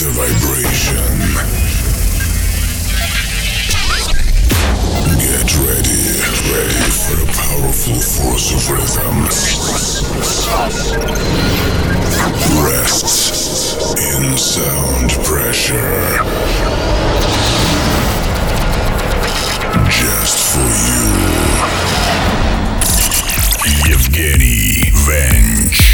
the vibration. Get ready, ready for a powerful force of rhythm. Rest in sound pressure. Just for you. Evgeny Venge.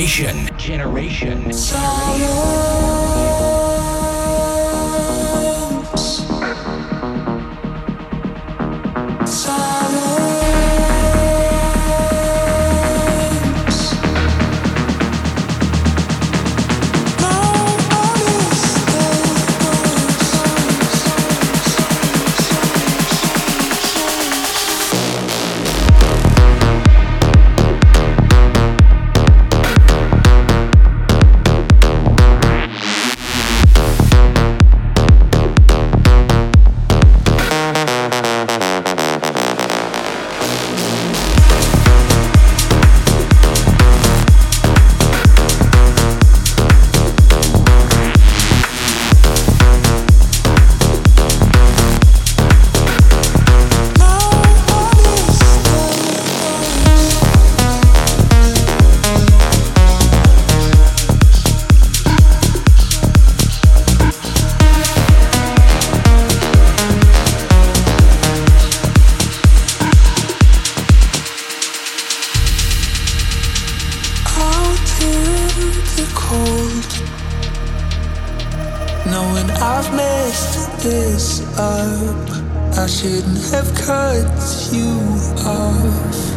Generation. Generation. out up, I shouldn't have cut you off.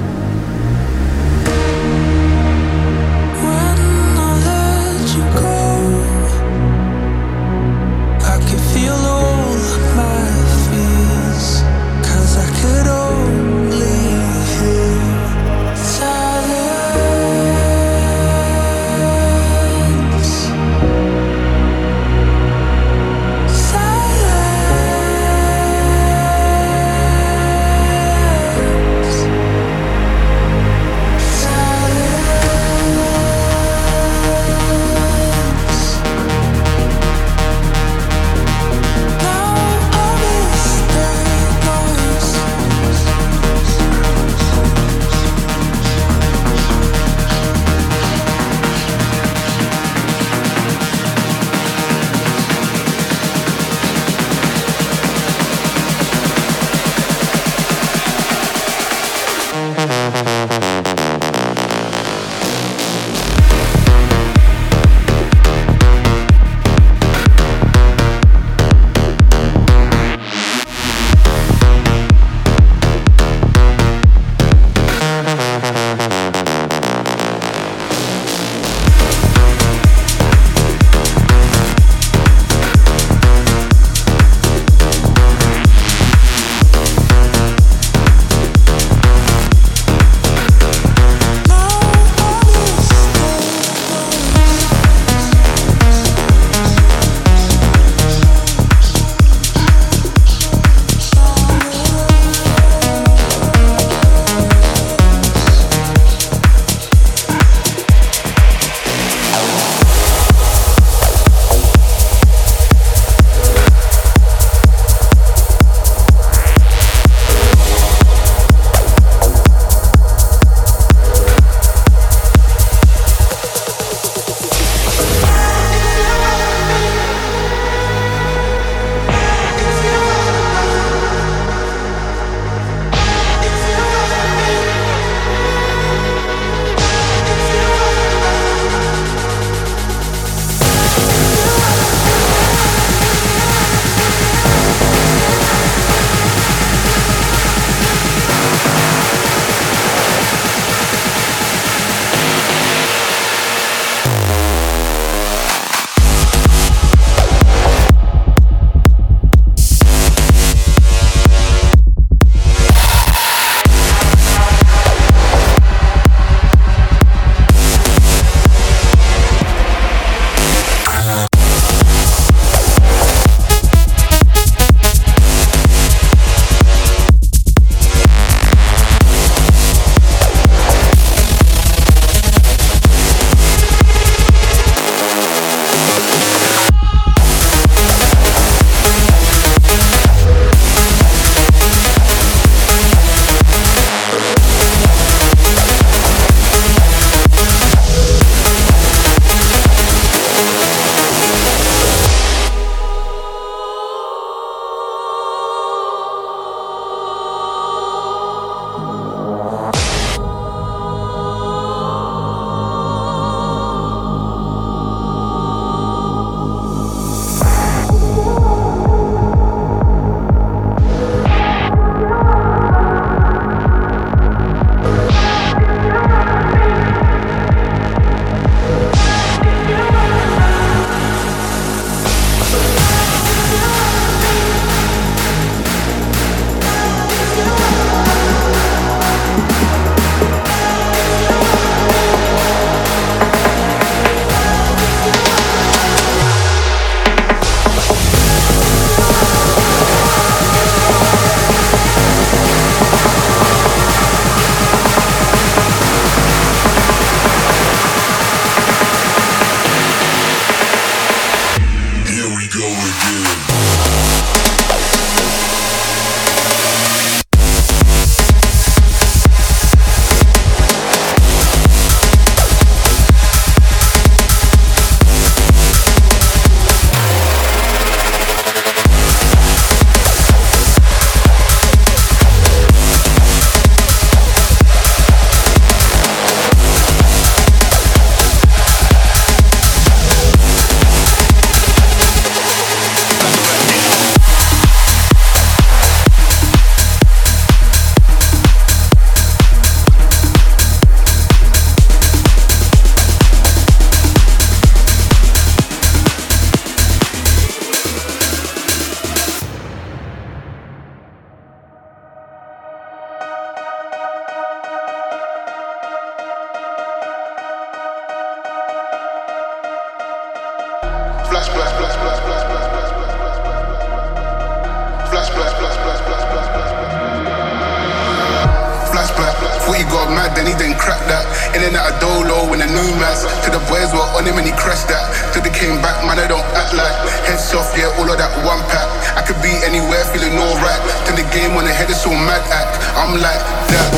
got mad, then he didn't that. In and out of Dolo in the new mask. Till the boys were on him and he crashed that. Till they came back, man, I don't act like. Heads off, yeah, all of that one pack. I could be anywhere, feeling alright. Till the game on the head is so mad act. I'm like that.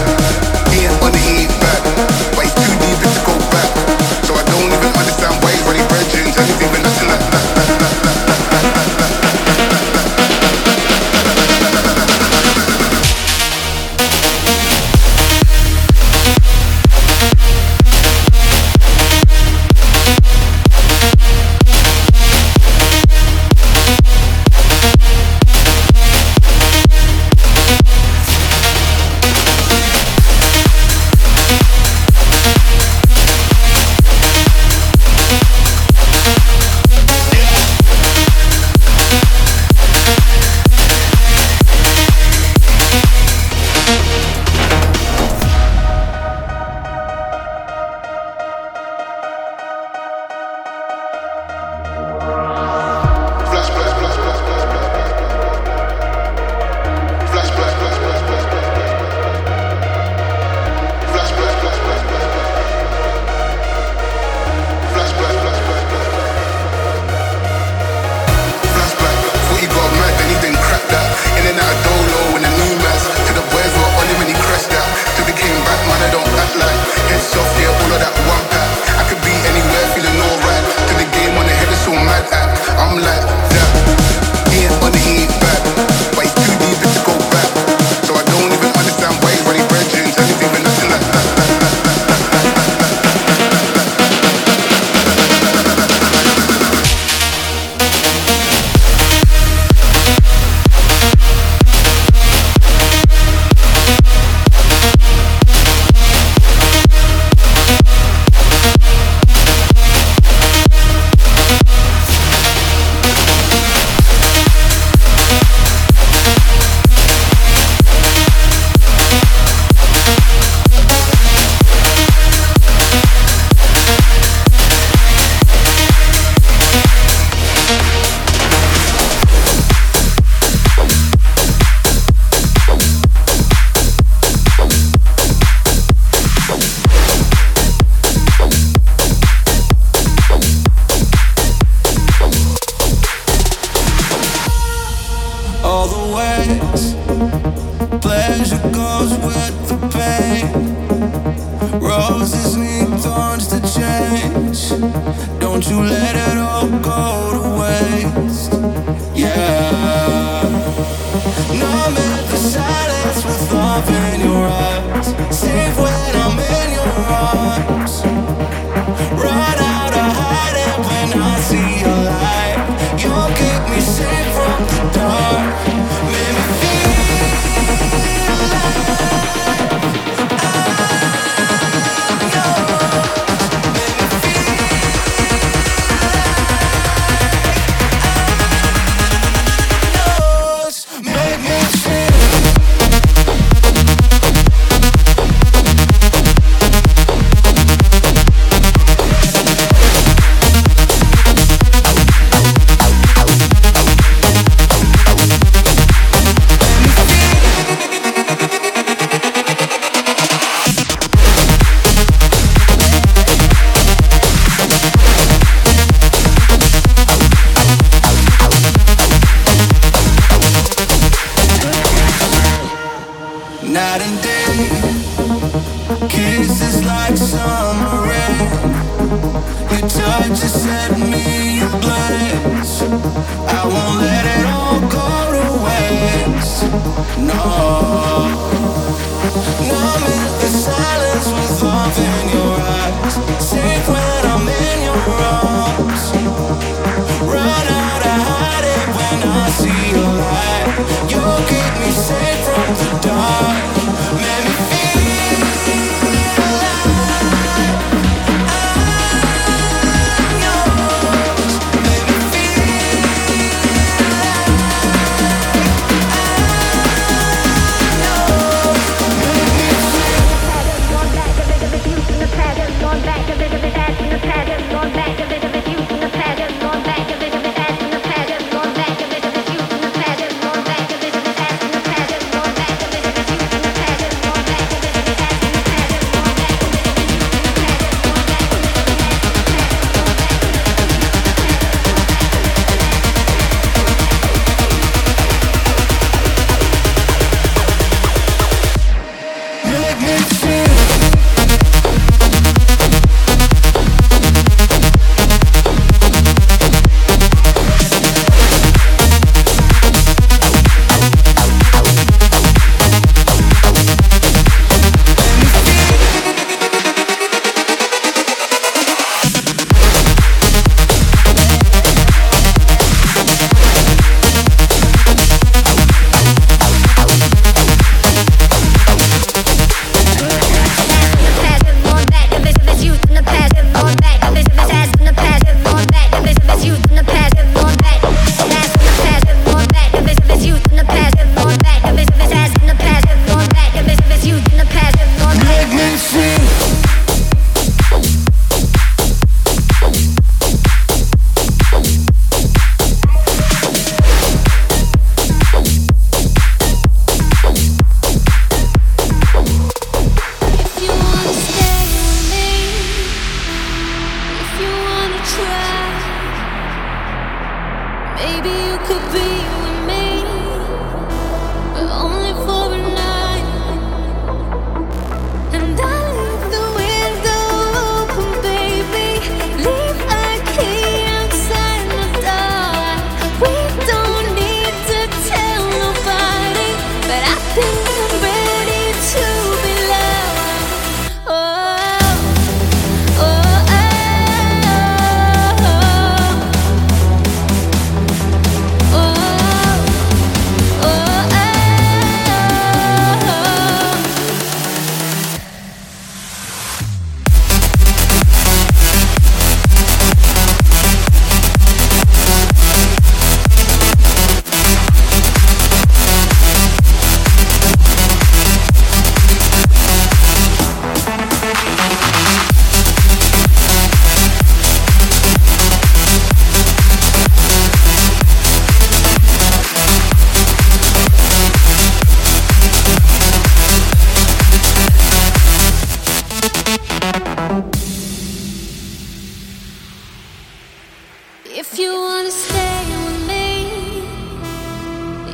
He ain't on the he ain't back. But he's too deep to go back. So I don't even understand why he's running virgins. And even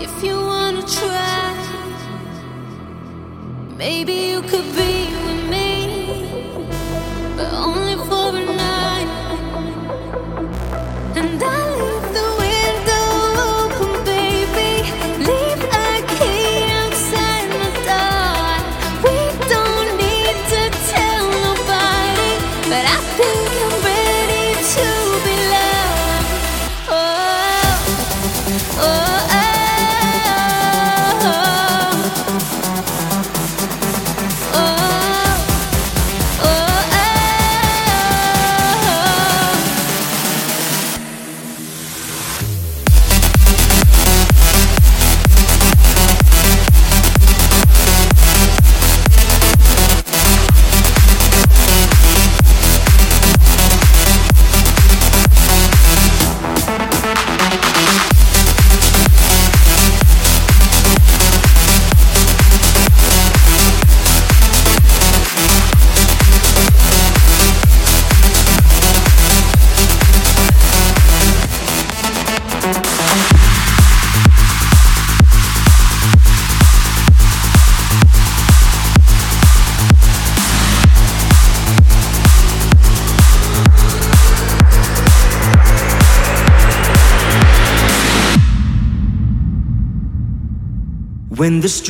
If you wanna try, maybe you could be.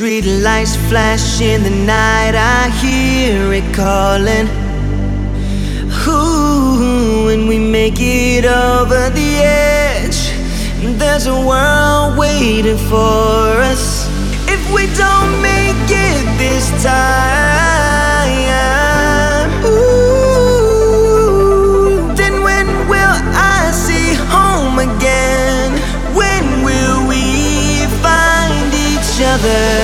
Street lights flash in the night, I hear it calling. Ooh, when we make it over the edge, there's a world waiting for us. If we don't make it this time, ooh, then when will I see home again? When will we find each other?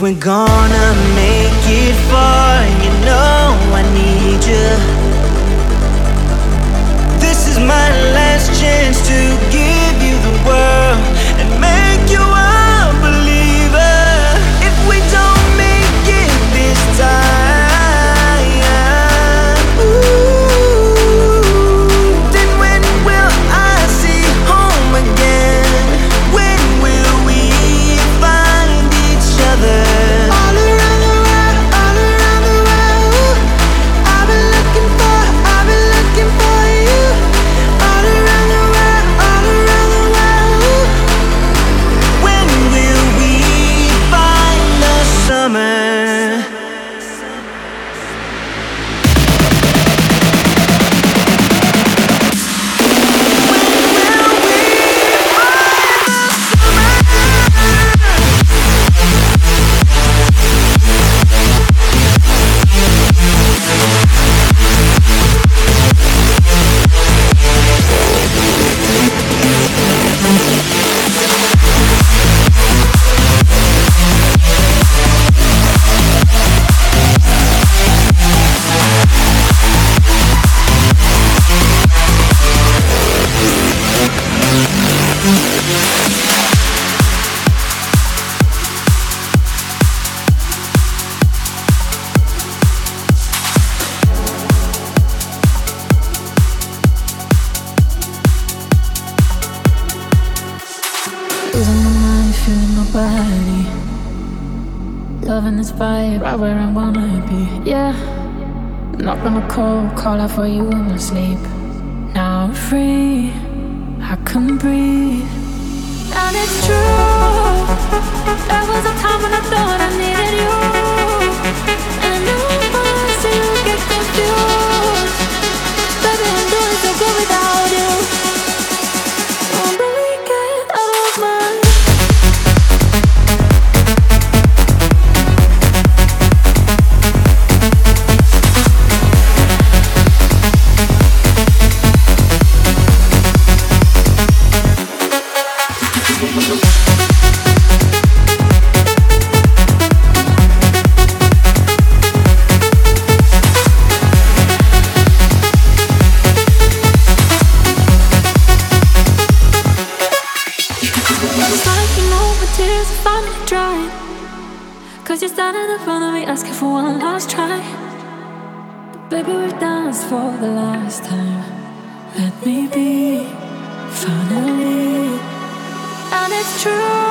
we're gonna sleep. Maybe me be. Finally, and it's true.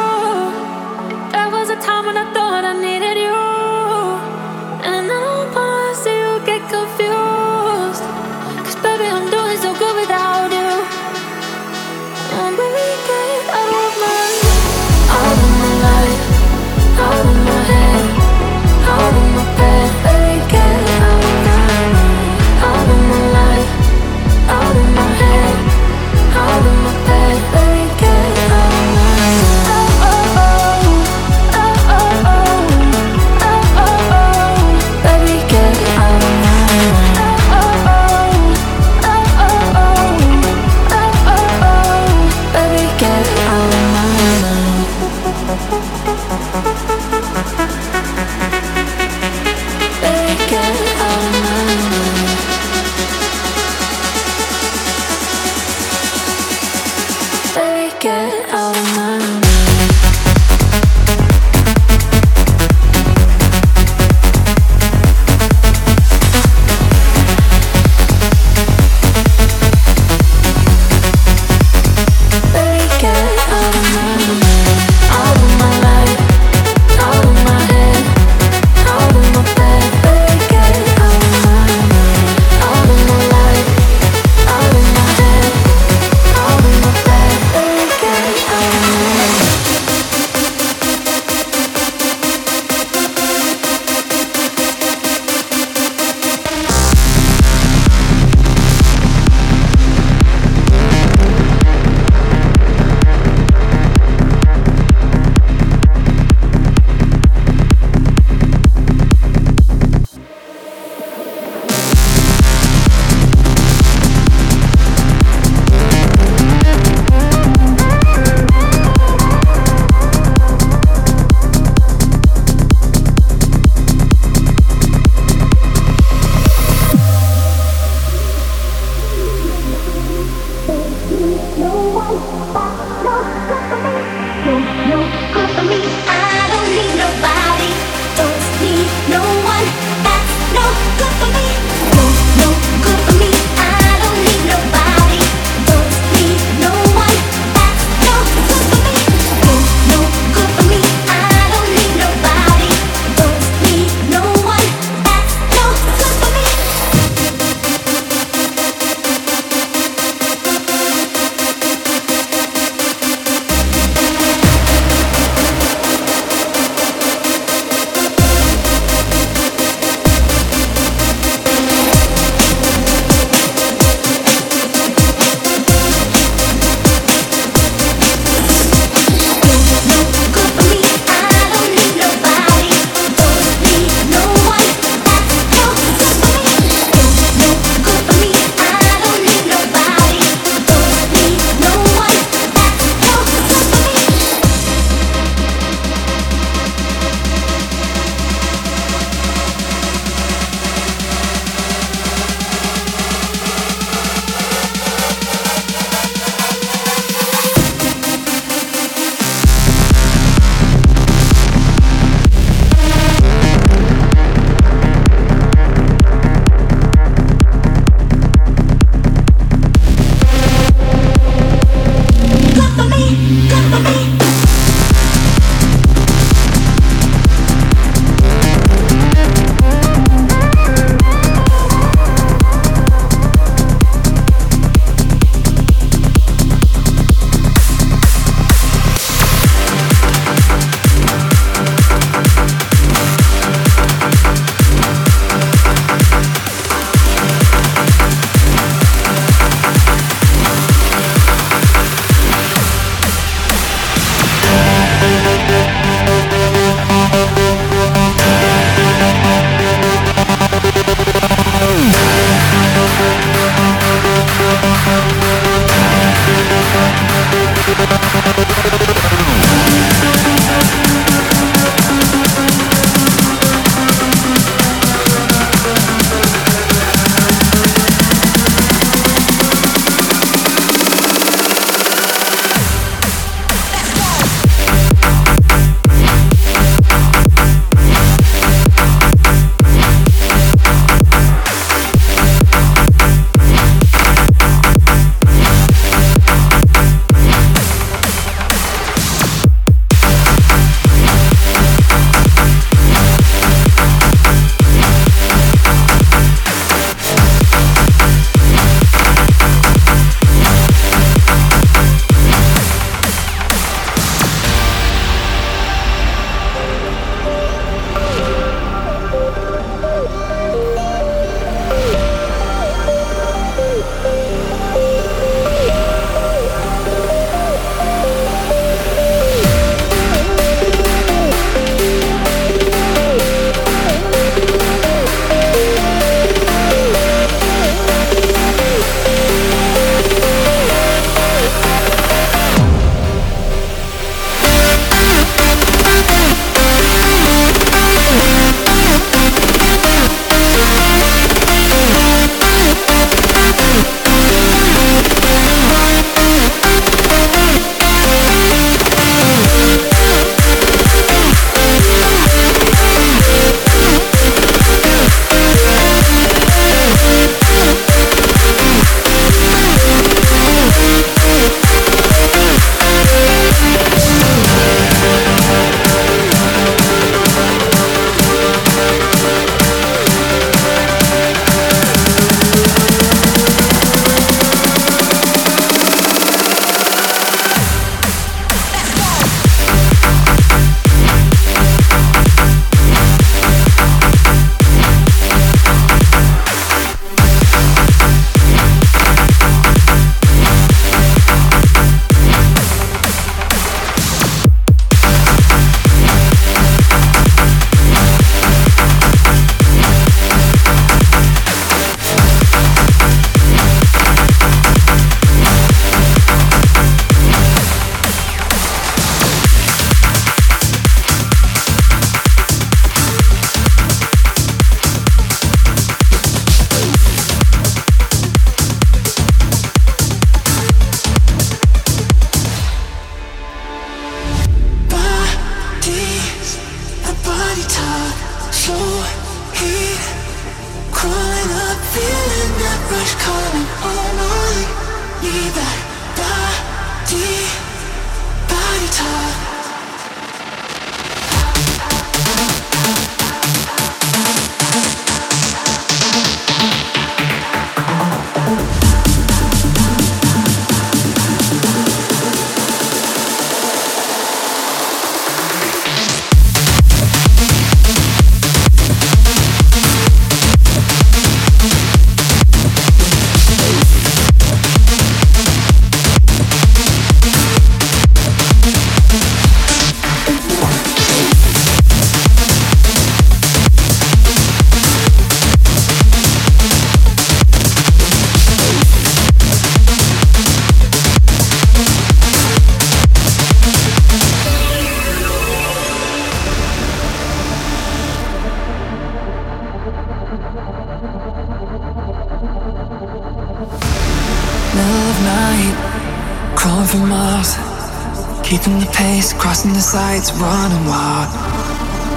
Sides, running wild.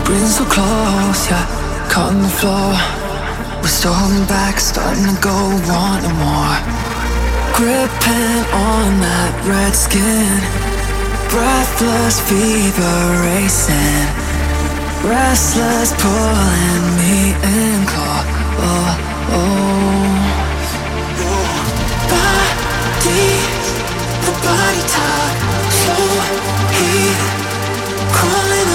Breathing so close, yeah, on the floor. We're still holding back, starting to go, wanting more. Gripping on that red skin, breathless fever racing, restless pulling me in, claw. Oh, oh. Body, the body talk, so heat Crawling